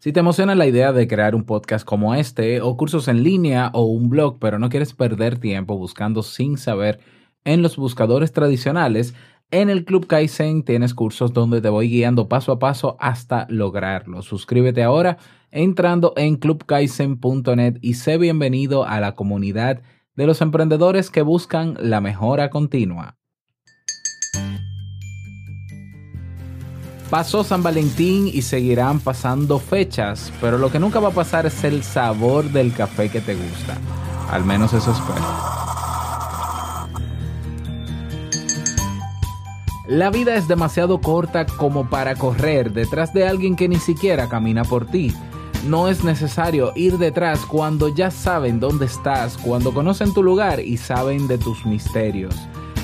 Si te emociona la idea de crear un podcast como este, o cursos en línea, o un blog, pero no quieres perder tiempo buscando sin saber en los buscadores tradicionales, en el Club Kaizen tienes cursos donde te voy guiando paso a paso hasta lograrlo. Suscríbete ahora entrando en clubkaizen.net y sé bienvenido a la comunidad de los emprendedores que buscan la mejora continua. Pasó San Valentín y seguirán pasando fechas, pero lo que nunca va a pasar es el sabor del café que te gusta. Al menos eso espero. La vida es demasiado corta como para correr detrás de alguien que ni siquiera camina por ti. No es necesario ir detrás cuando ya saben dónde estás, cuando conocen tu lugar y saben de tus misterios.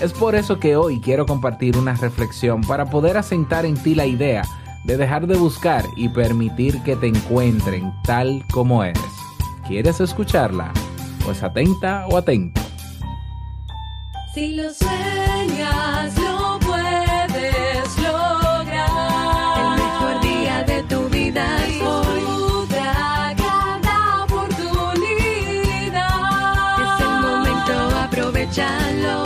Es por eso que hoy quiero compartir una reflexión para poder asentar en ti la idea de dejar de buscar y permitir que te encuentren tal como eres. ¿Quieres escucharla? Pues atenta o atento. Si lo sueñas, lo puedes lograr. El mejor día de tu vida es hoy. Disfruta cada oportunidad. Es el momento, aprovechalo.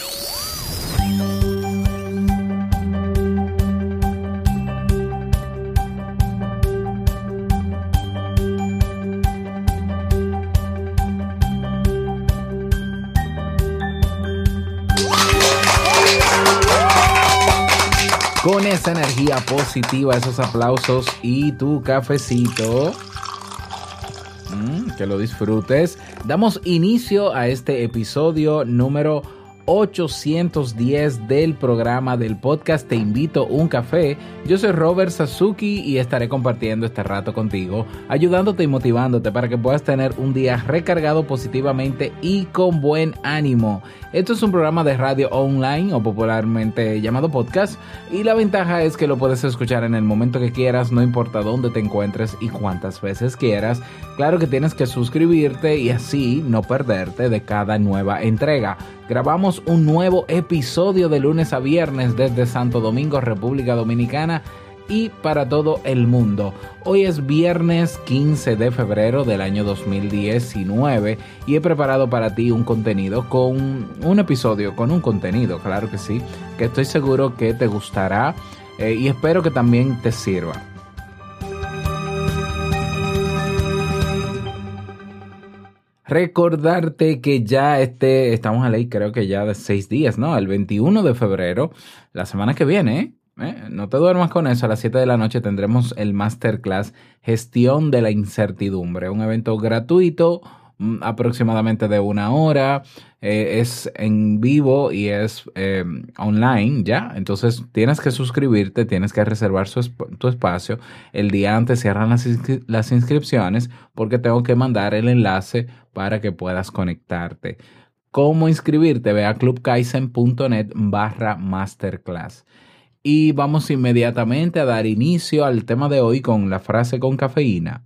Con esa energía positiva, esos aplausos y tu cafecito. Mm, que lo disfrutes. Damos inicio a este episodio número 810 del programa del podcast Te invito un café. Yo soy Robert Sasuki y estaré compartiendo este rato contigo, ayudándote y motivándote para que puedas tener un día recargado positivamente y con buen ánimo. Esto es un programa de radio online o popularmente llamado podcast y la ventaja es que lo puedes escuchar en el momento que quieras, no importa dónde te encuentres y cuántas veces quieras. Claro que tienes que suscribirte y así no perderte de cada nueva entrega. Grabamos un nuevo episodio de lunes a viernes desde Santo Domingo, República Dominicana y para todo el mundo. Hoy es viernes 15 de febrero del año 2019 y he preparado para ti un contenido con un episodio, con un contenido, claro que sí, que estoy seguro que te gustará eh, y espero que también te sirva. Recordarte que ya este, estamos a ley creo que ya de seis días, ¿no? El 21 de febrero, la semana que viene, ¿eh? ¿Eh? No te duermas con eso, a las 7 de la noche tendremos el Masterclass Gestión de la Incertidumbre, un evento gratuito aproximadamente de una hora, eh, es en vivo y es eh, online ya, entonces tienes que suscribirte, tienes que reservar tu espacio, el día antes cierran las, las inscripciones porque tengo que mandar el enlace para que puedas conectarte. ¿Cómo inscribirte? Ve a clubkaizen.net barra masterclass. Y vamos inmediatamente a dar inicio al tema de hoy con la frase con cafeína.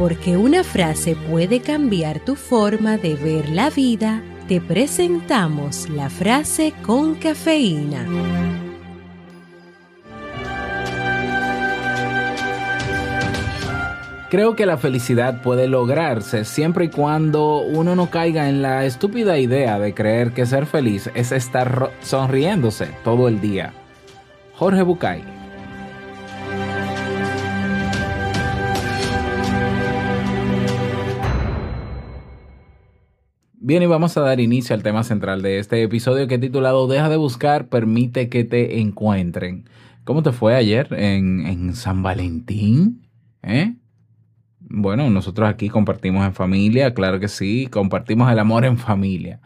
Porque una frase puede cambiar tu forma de ver la vida, te presentamos la frase con cafeína. Creo que la felicidad puede lograrse siempre y cuando uno no caiga en la estúpida idea de creer que ser feliz es estar sonriéndose todo el día. Jorge Bucay. Bien, y vamos a dar inicio al tema central de este episodio que he titulado Deja de buscar, permite que te encuentren. ¿Cómo te fue ayer en, en San Valentín? ¿Eh? Bueno, nosotros aquí compartimos en familia, claro que sí, compartimos el amor en familia.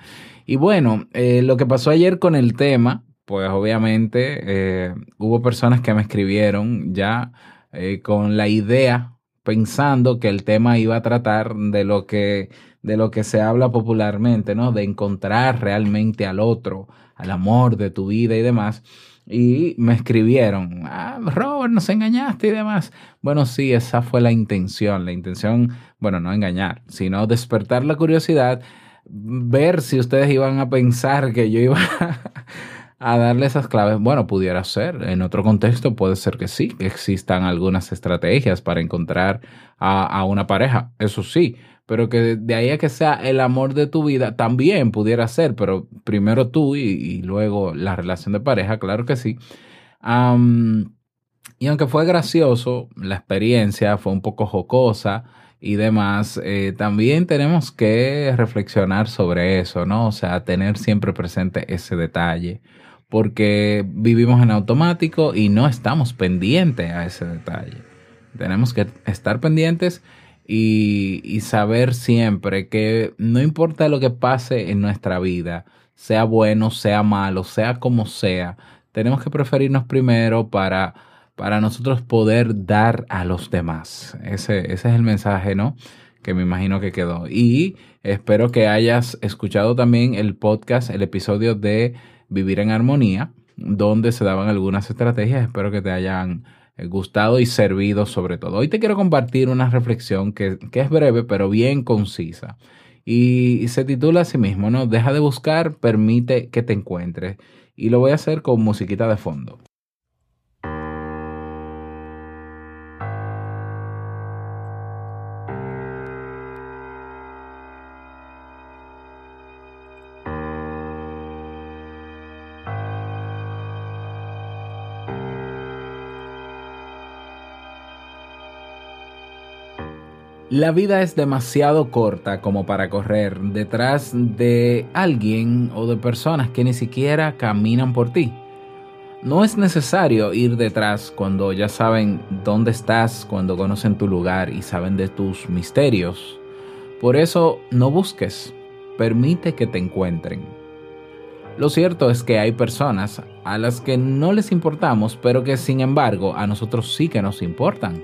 Y bueno, eh, lo que pasó ayer con el tema, pues obviamente eh, hubo personas que me escribieron ya eh, con la idea pensando que el tema iba a tratar de lo que, de lo que se habla popularmente, ¿no? De encontrar realmente al otro, al amor de tu vida y demás. Y me escribieron, ah, Robert, nos engañaste y demás. Bueno, sí, esa fue la intención. La intención, bueno, no engañar, sino despertar la curiosidad, ver si ustedes iban a pensar que yo iba a darle esas claves. Bueno, pudiera ser. En otro contexto puede ser que sí, que existan algunas estrategias para encontrar a, a una pareja. Eso sí, pero que de ahí a que sea el amor de tu vida, también pudiera ser, pero primero tú y, luego la relación de pareja, claro que sí. Y aunque fue gracioso, la experiencia fue un poco jocosa y demás, eh, también tenemos que reflexionar sobre eso, ¿no? O sea, tener siempre presente ese detalle, porque vivimos en automático y no estamos pendientes a ese detalle. Tenemos que estar pendientes y, saber siempre que no importa lo que pase en nuestra vida, sea bueno, sea malo, sea como sea, tenemos que preferirnos primero para, para nosotros poder dar a los demás. Ese, ese es el mensaje, ¿no? Que me imagino que quedó. Y espero que hayas escuchado también el podcast, el episodio de Vivir en Armonía, donde se daban algunas estrategias. Espero que te hayan eh, gustado y servido sobre todo. Hoy te quiero compartir una reflexión que, que es breve, pero bien concisa. Y, y se titula así mismo, ¿no? Deja de buscar, permite que te encuentres. Y lo voy a hacer con musiquita de fondo. La vida es demasiado corta como para correr detrás de alguien o de personas que ni siquiera caminan por ti. No es necesario ir detrás cuando ya saben dónde estás, cuando conocen tu lugar y saben de tus misterios. Por eso no busques, permite que te encuentren. Lo cierto es que hay personas a las que no les importamos, pero que sin embargo a nosotros sí que nos importan.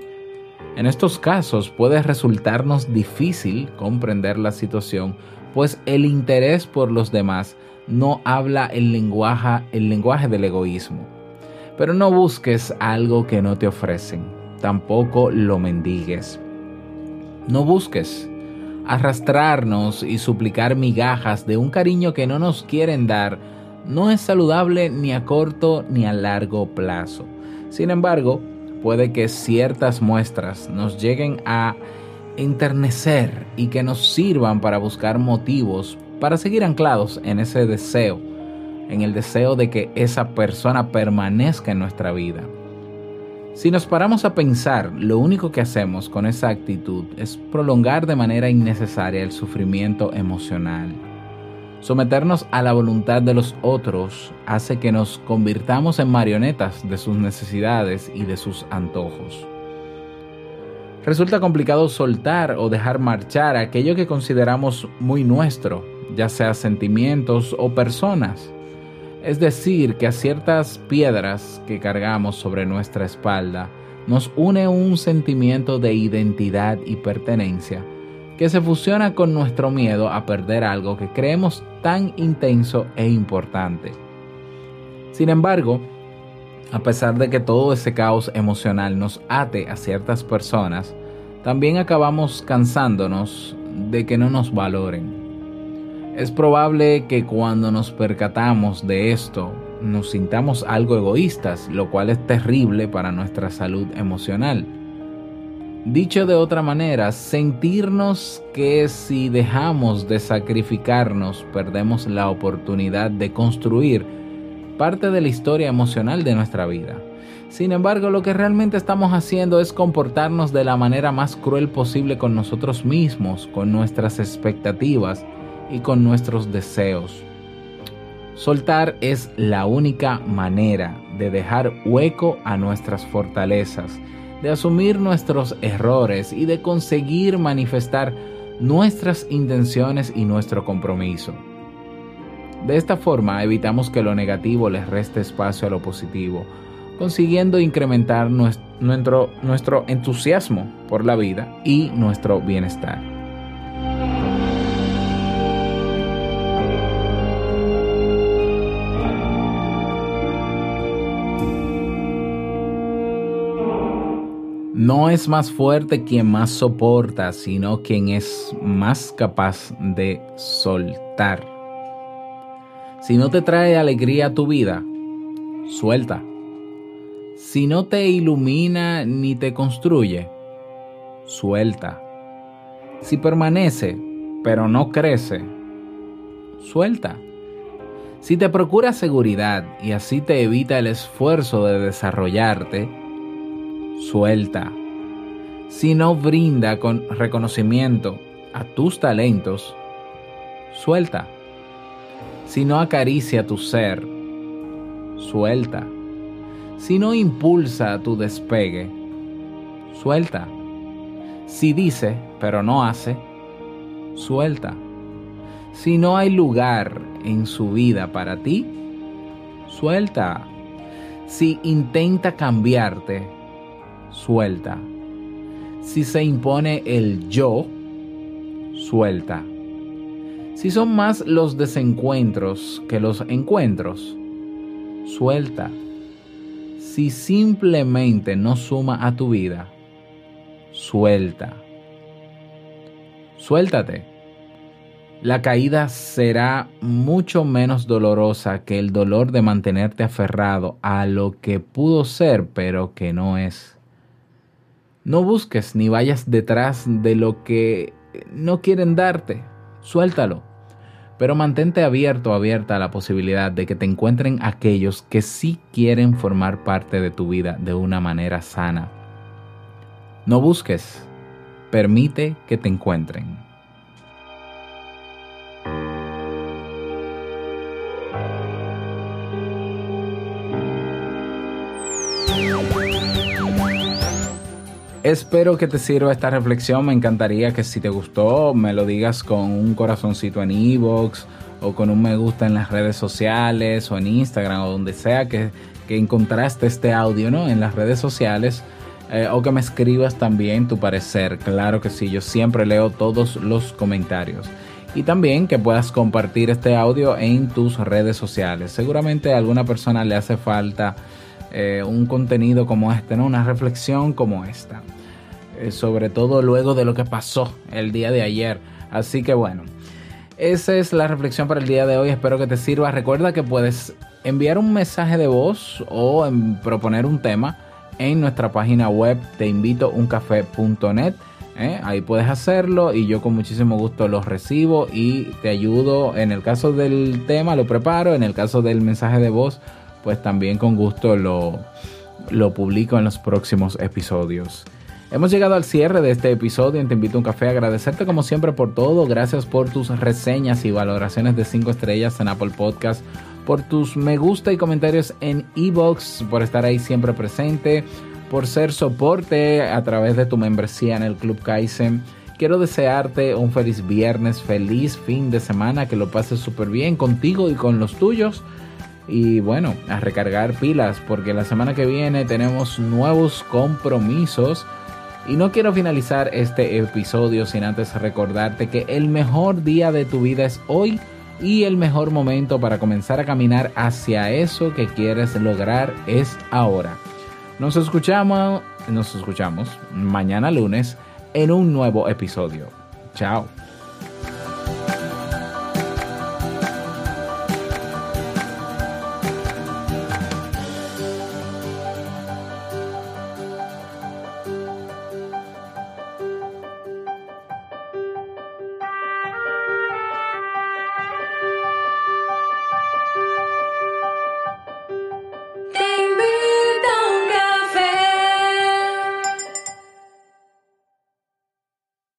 En estos casos puede resultarnos difícil comprender la situación, pues el interés por los demás no habla el lenguaje, el lenguaje del egoísmo. Pero no busques algo que no te ofrecen, tampoco lo mendigues. No busques arrastrarnos y suplicar migajas de un cariño que no nos quieren dar no es saludable ni a corto ni a largo plazo. Sin embargo, puede que ciertas muestras nos lleguen a enternecer y que nos sirvan para buscar motivos para seguir anclados en ese deseo, en el deseo de que esa persona permanezca en nuestra vida. Si nos paramos a pensar, lo único que hacemos con esa actitud es prolongar de manera innecesaria el sufrimiento emocional. Someternos a la voluntad de los otros hace que nos convirtamos en marionetas de sus necesidades y de sus antojos. Resulta complicado soltar o dejar marchar aquello que consideramos muy nuestro, ya sea sentimientos o personas. Es decir, que a ciertas piedras que cargamos sobre nuestra espalda nos une un sentimiento de identidad y pertenencia que se fusiona con nuestro miedo a perder algo que creemos tan intenso e importante. Sin embargo, a pesar de que todo ese caos emocional nos ate a ciertas personas, también acabamos cansándonos de que no nos valoren. Es probable que cuando nos percatamos de esto nos sintamos algo egoístas, lo cual es terrible para nuestra salud emocional. Dicho de otra manera, sentirnos que si dejamos de sacrificarnos perdemos la oportunidad de construir parte de la historia emocional de nuestra vida. Sin embargo, lo que realmente estamos haciendo es comportarnos de la manera más cruel posible con nosotros mismos, con nuestras expectativas y con nuestros deseos. Soltar es la única manera de dejar hueco a nuestras fortalezas de asumir nuestros errores y de conseguir manifestar nuestras intenciones y nuestro compromiso. De esta forma evitamos que lo negativo les reste espacio a lo positivo, consiguiendo incrementar nues- nuestro, nuestro entusiasmo por la vida y nuestro bienestar. No es más fuerte quien más soporta, sino quien es más capaz de soltar. Si no te trae alegría a tu vida, suelta. Si no te ilumina ni te construye, suelta. Si permanece, pero no crece, suelta. Si te procura seguridad y así te evita el esfuerzo de desarrollarte, suelta. Si no brinda con reconocimiento a tus talentos, suelta. Si no acaricia tu ser, suelta. Si no impulsa tu despegue, suelta. Si dice, pero no hace, suelta. Si no hay lugar en su vida para ti, suelta. Si intenta cambiarte, suelta. Si se impone el yo, suelta. Si son más los desencuentros que los encuentros, suelta. Si simplemente no suma a tu vida, suelta. Suéltate. La caída será mucho menos dolorosa que el dolor de mantenerte aferrado a lo que pudo ser pero que no es. No busques ni vayas detrás de lo que no quieren darte. Suéltalo. Pero mantente abierto abierta a la posibilidad de que te encuentren aquellos que sí quieren formar parte de tu vida de una manera sana. No busques. Permite que te encuentren. Espero que te sirva esta reflexión. Me encantaría que si te gustó me lo digas con un corazoncito en iVoox o con un me gusta en las redes sociales o en Instagram o donde sea que, que encontraste este audio ¿no? en las redes sociales. eh, o que me escribas también tu parecer. Claro que sí, yo siempre leo todos los comentarios. Y también que puedas compartir este audio en tus redes sociales. Seguramente a alguna persona le hace falta eh, un contenido como este, ¿no? Una reflexión como esta. Eh, sobre todo luego de lo que pasó el día de ayer. Así que bueno, esa es la reflexión para el día de hoy. Espero que te sirva. Recuerda que puedes enviar un mensaje de voz o en proponer un tema en nuestra página web teinvitouncafé.net. ¿eh? Ahí puedes hacerlo y yo con muchísimo gusto los recibo y te ayudo. En el caso del tema lo preparo, en el caso del mensaje de voz pues también con gusto lo, lo publico en los próximos episodios. Hemos llegado al cierre de este episodio en Te Invito a un Café. Agradecerte como siempre por todo. Gracias por tus reseñas y valoraciones de 5 estrellas en Apple Podcast. Por tus me gusta y comentarios en Evox. Por estar ahí siempre presente. Por ser soporte a través de tu membresía en el Club Kaizen. Quiero desearte un feliz viernes, feliz fin de semana. Que lo pases súper bien contigo y con los tuyos y bueno, a recargar pilas porque la semana que viene tenemos nuevos compromisos y no quiero finalizar este episodio sin antes recordarte que el mejor día de tu vida es hoy y el mejor momento para comenzar a caminar hacia eso que quieres lograr es ahora. Nos escuchamos, nos escuchamos mañana lunes en un nuevo episodio. Chao.